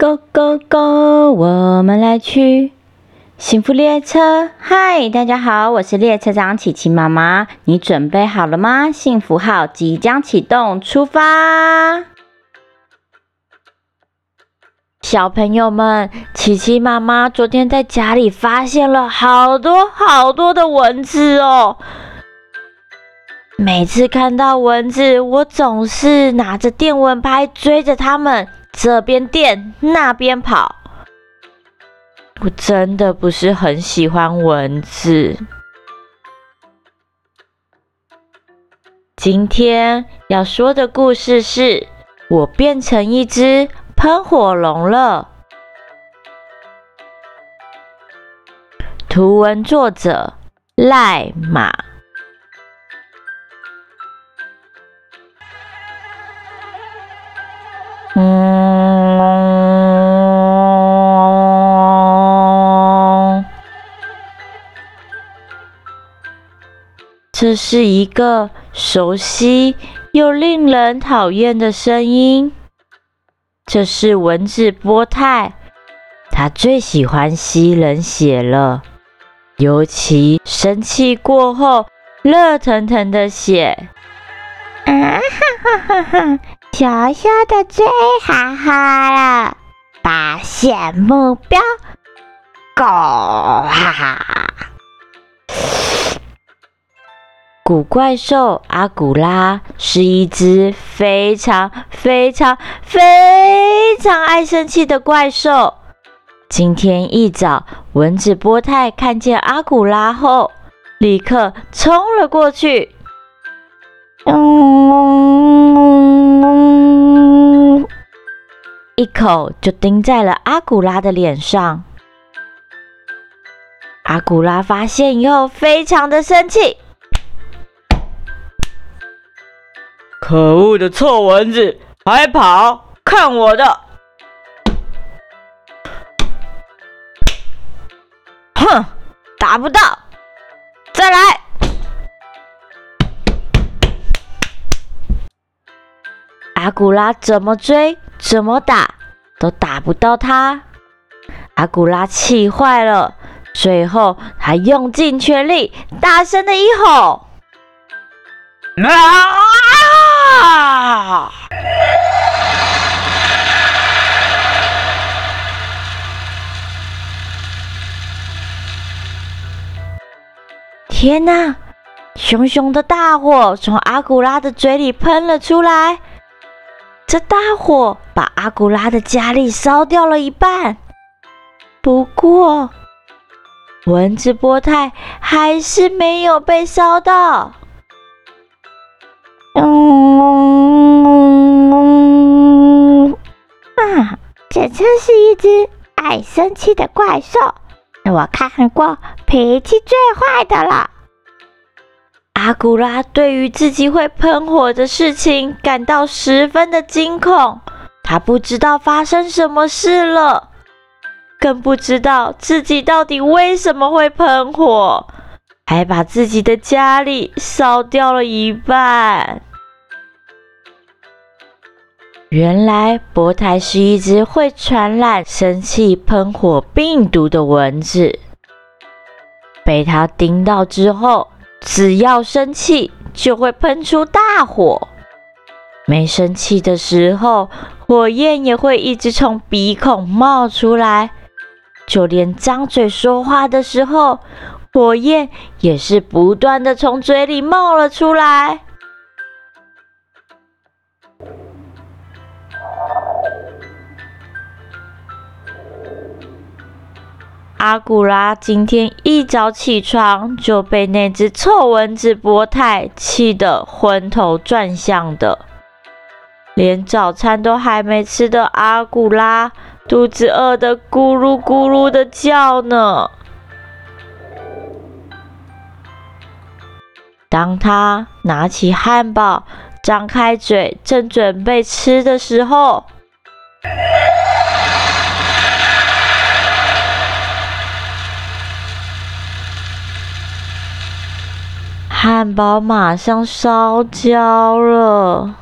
Go go go！我们来去幸福列车。嗨，大家好，我是列车长琪琪妈妈。你准备好了吗？幸福号即将启动，出发！小朋友们，琪琪妈妈昨天在家里发现了好多好多的蚊子哦。每次看到蚊子，我总是拿着电蚊拍追着它们。这边电，那边跑，我真的不是很喜欢蚊子。今天要说的故事是我变成一只喷火龙了。图文作者赖马。这是一个熟悉又令人讨厌的声音。这是蚊子波泰，它最喜欢吸人血了，尤其生气过后，热腾腾的血。啊哈哈哈哈！小小的最哈哈了，发现目标，狗哈哈。古怪兽阿古拉是一只非常非常非常爱生气的怪兽。今天一早，蚊子波泰看见阿古拉后，立刻冲了过去，嗯，一口就叮在了阿古拉的脸上。阿古拉发现以后，非常的生气。可恶的臭蚊子，还跑！看我的！哼，打不到，再来！阿古拉怎么追，怎么打，都打不到他。阿古拉气坏了，最后还用尽全力，大声的一吼：啊！啊！天哪！熊熊的大火从阿古拉的嘴里喷了出来，这大火把阿古拉的家里烧掉了一半。不过，蚊子波泰还是没有被烧到。嗯，啊，这真是一只爱生气的怪兽，是我看过脾气最坏的了。阿古拉对于自己会喷火的事情感到十分的惊恐，他不知道发生什么事了，更不知道自己到底为什么会喷火，还把自己的家里烧掉了一半。原来博台是一只会传染生气喷火病毒的蚊子，被它叮到之后，只要生气就会喷出大火。没生气的时候，火焰也会一直从鼻孔冒出来，就连张嘴说话的时候，火焰也是不断的从嘴里冒了出来。阿古拉今天一早起床就被那只臭蚊子波泰气得昏头转向的，连早餐都还没吃的阿古拉肚子饿得咕噜咕噜的叫呢。当他拿起汉堡，张开嘴正准备吃的时候，汉堡马上烧焦了，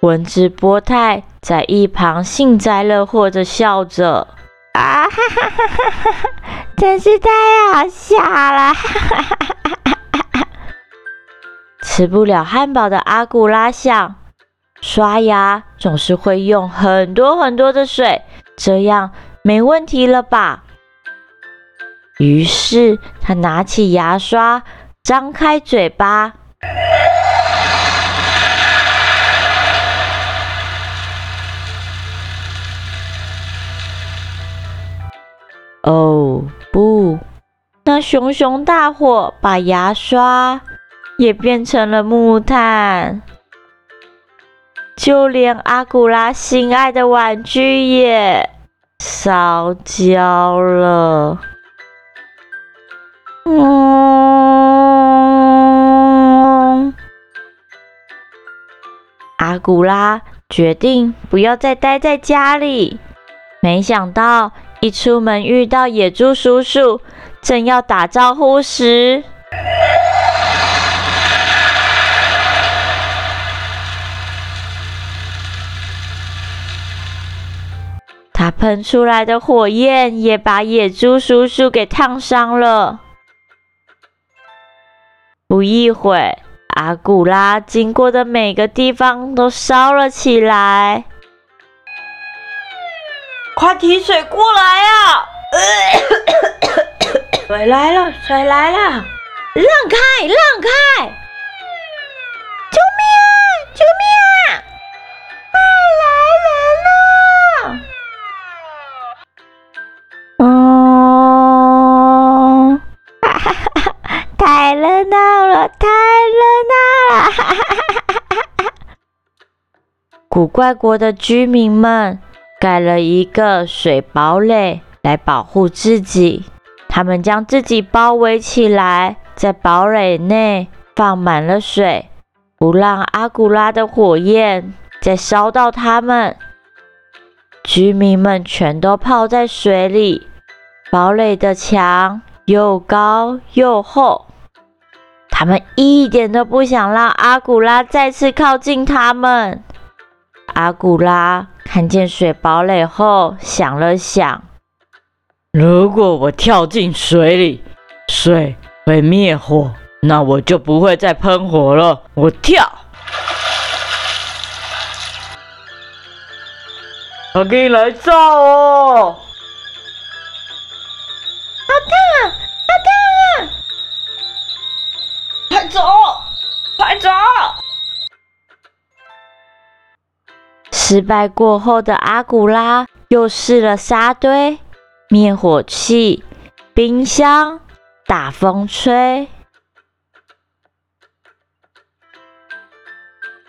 蚊子波泰在一旁幸灾乐祸的笑着。啊哈哈哈哈哈！真是太好笑了！哈哈哈哈哈！吃不了汉堡的阿古拉想，刷牙总是会用很多很多的水，这样没问题了吧？于是他拿起牙刷，张开嘴巴。哦不！那熊熊大火把牙刷也变成了木炭，就连阿古拉心爱的玩具也烧焦了。嗯，阿古拉决定不要再待在家里，没想到。一出门遇到野猪叔叔，正要打招呼时，他喷出来的火焰也把野猪叔叔给烫伤了。不一会，阿古拉经过的每个地方都烧了起来。快提水过来啊！水来了，水来了！让开，让开！救命啊！救命啊！快来人了！哦，哈哈哈！太热闹了，太热闹了！哈哈哈！怪国的居民们。盖了一个水堡垒来保护自己，他们将自己包围起来，在堡垒内放满了水，不让阿古拉的火焰再烧到他们。居民们全都泡在水里，堡垒的墙又高又厚，他们一点都不想让阿古拉再次靠近他们。阿古拉。看见水堡垒后，想了想：如果我跳进水里，水会灭火，那我就不会再喷火了。我跳！我给你来造哦！失败过后的阿古拉又试了沙堆、灭火器、冰箱、大风吹，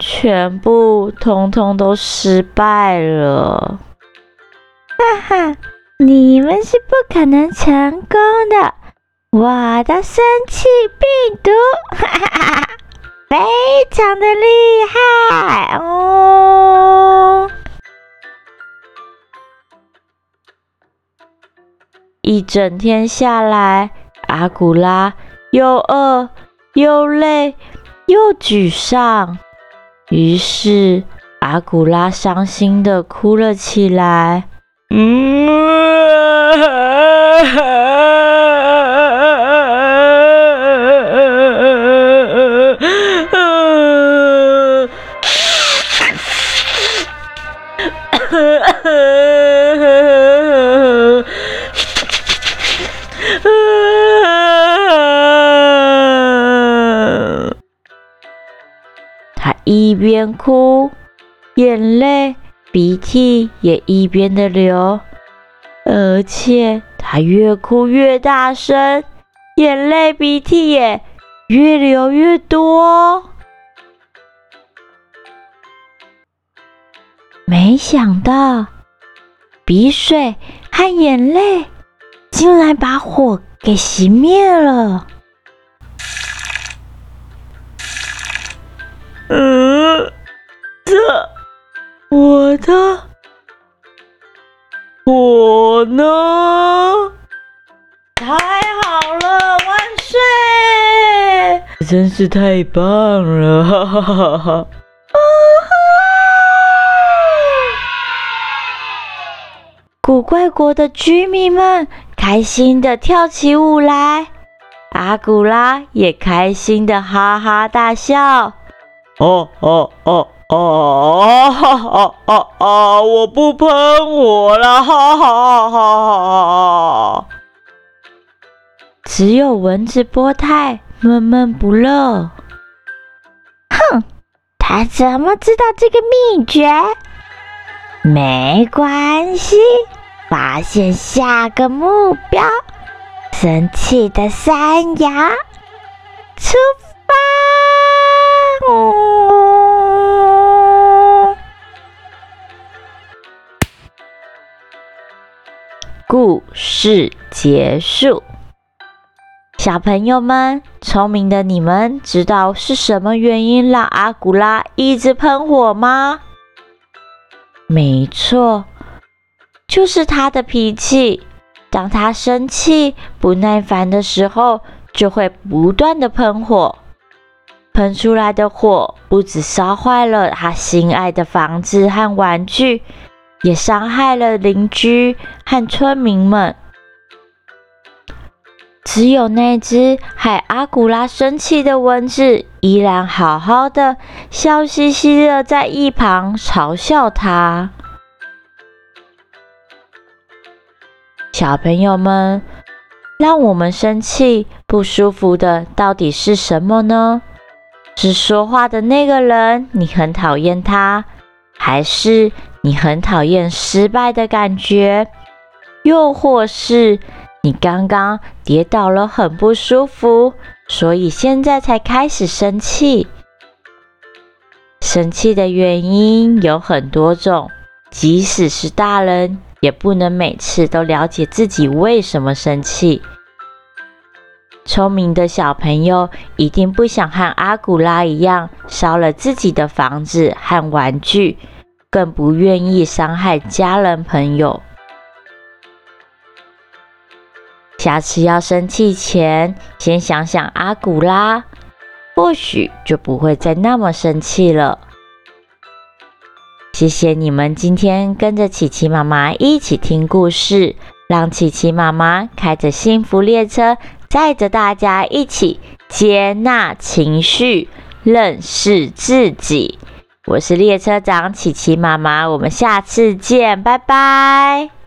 全部通通都失败了。哈哈，你们是不可能成功的！我的生气病毒，哈哈哈，非常的厉害哦！一整天下来，阿古拉又饿又累又沮丧，于是阿古拉伤心的哭了起来。嗯边哭，眼泪、鼻涕也一边的流，而且他越哭越大声，眼泪、鼻涕也越流越多。没想到，鼻水和眼泪竟然把火给熄灭了。是太棒了，哈哈哈哈！古怪国的居民们开心的跳起舞来，阿古拉也开心的哈哈大笑。哦哦哦哦哈哈哈哈！我不喷火了，哈哈哈！只有蚊子波太闷闷不乐。哼，他怎么知道这个秘诀？没关系，发现下个目标，生气的山羊，出发！故事结束。小朋友们，聪明的你们知道是什么原因让阿古拉一直喷火吗？没错，就是他的脾气。当他生气、不耐烦的时候，就会不断的喷火。喷出来的火不止烧坏了他心爱的房子和玩具，也伤害了邻居和村民们。只有那只害阿古拉生气的蚊子，依然好好的，笑嘻嘻的在一旁嘲笑他。小朋友们，让我们生气、不舒服的到底是什么呢？是说话的那个人，你很讨厌他，还是你很讨厌失败的感觉？又或是？你刚刚跌倒了，很不舒服，所以现在才开始生气。生气的原因有很多种，即使是大人，也不能每次都了解自己为什么生气。聪明的小朋友一定不想和阿古拉一样烧了自己的房子和玩具，更不愿意伤害家人朋友。下次要生气前，先想想阿古拉，或许就不会再那么生气了。谢谢你们今天跟着琪琪妈妈一起听故事，让琪琪妈妈开着幸福列车，载着大家一起接纳情绪，认识自己。我是列车长琪琪妈妈，我们下次见，拜拜。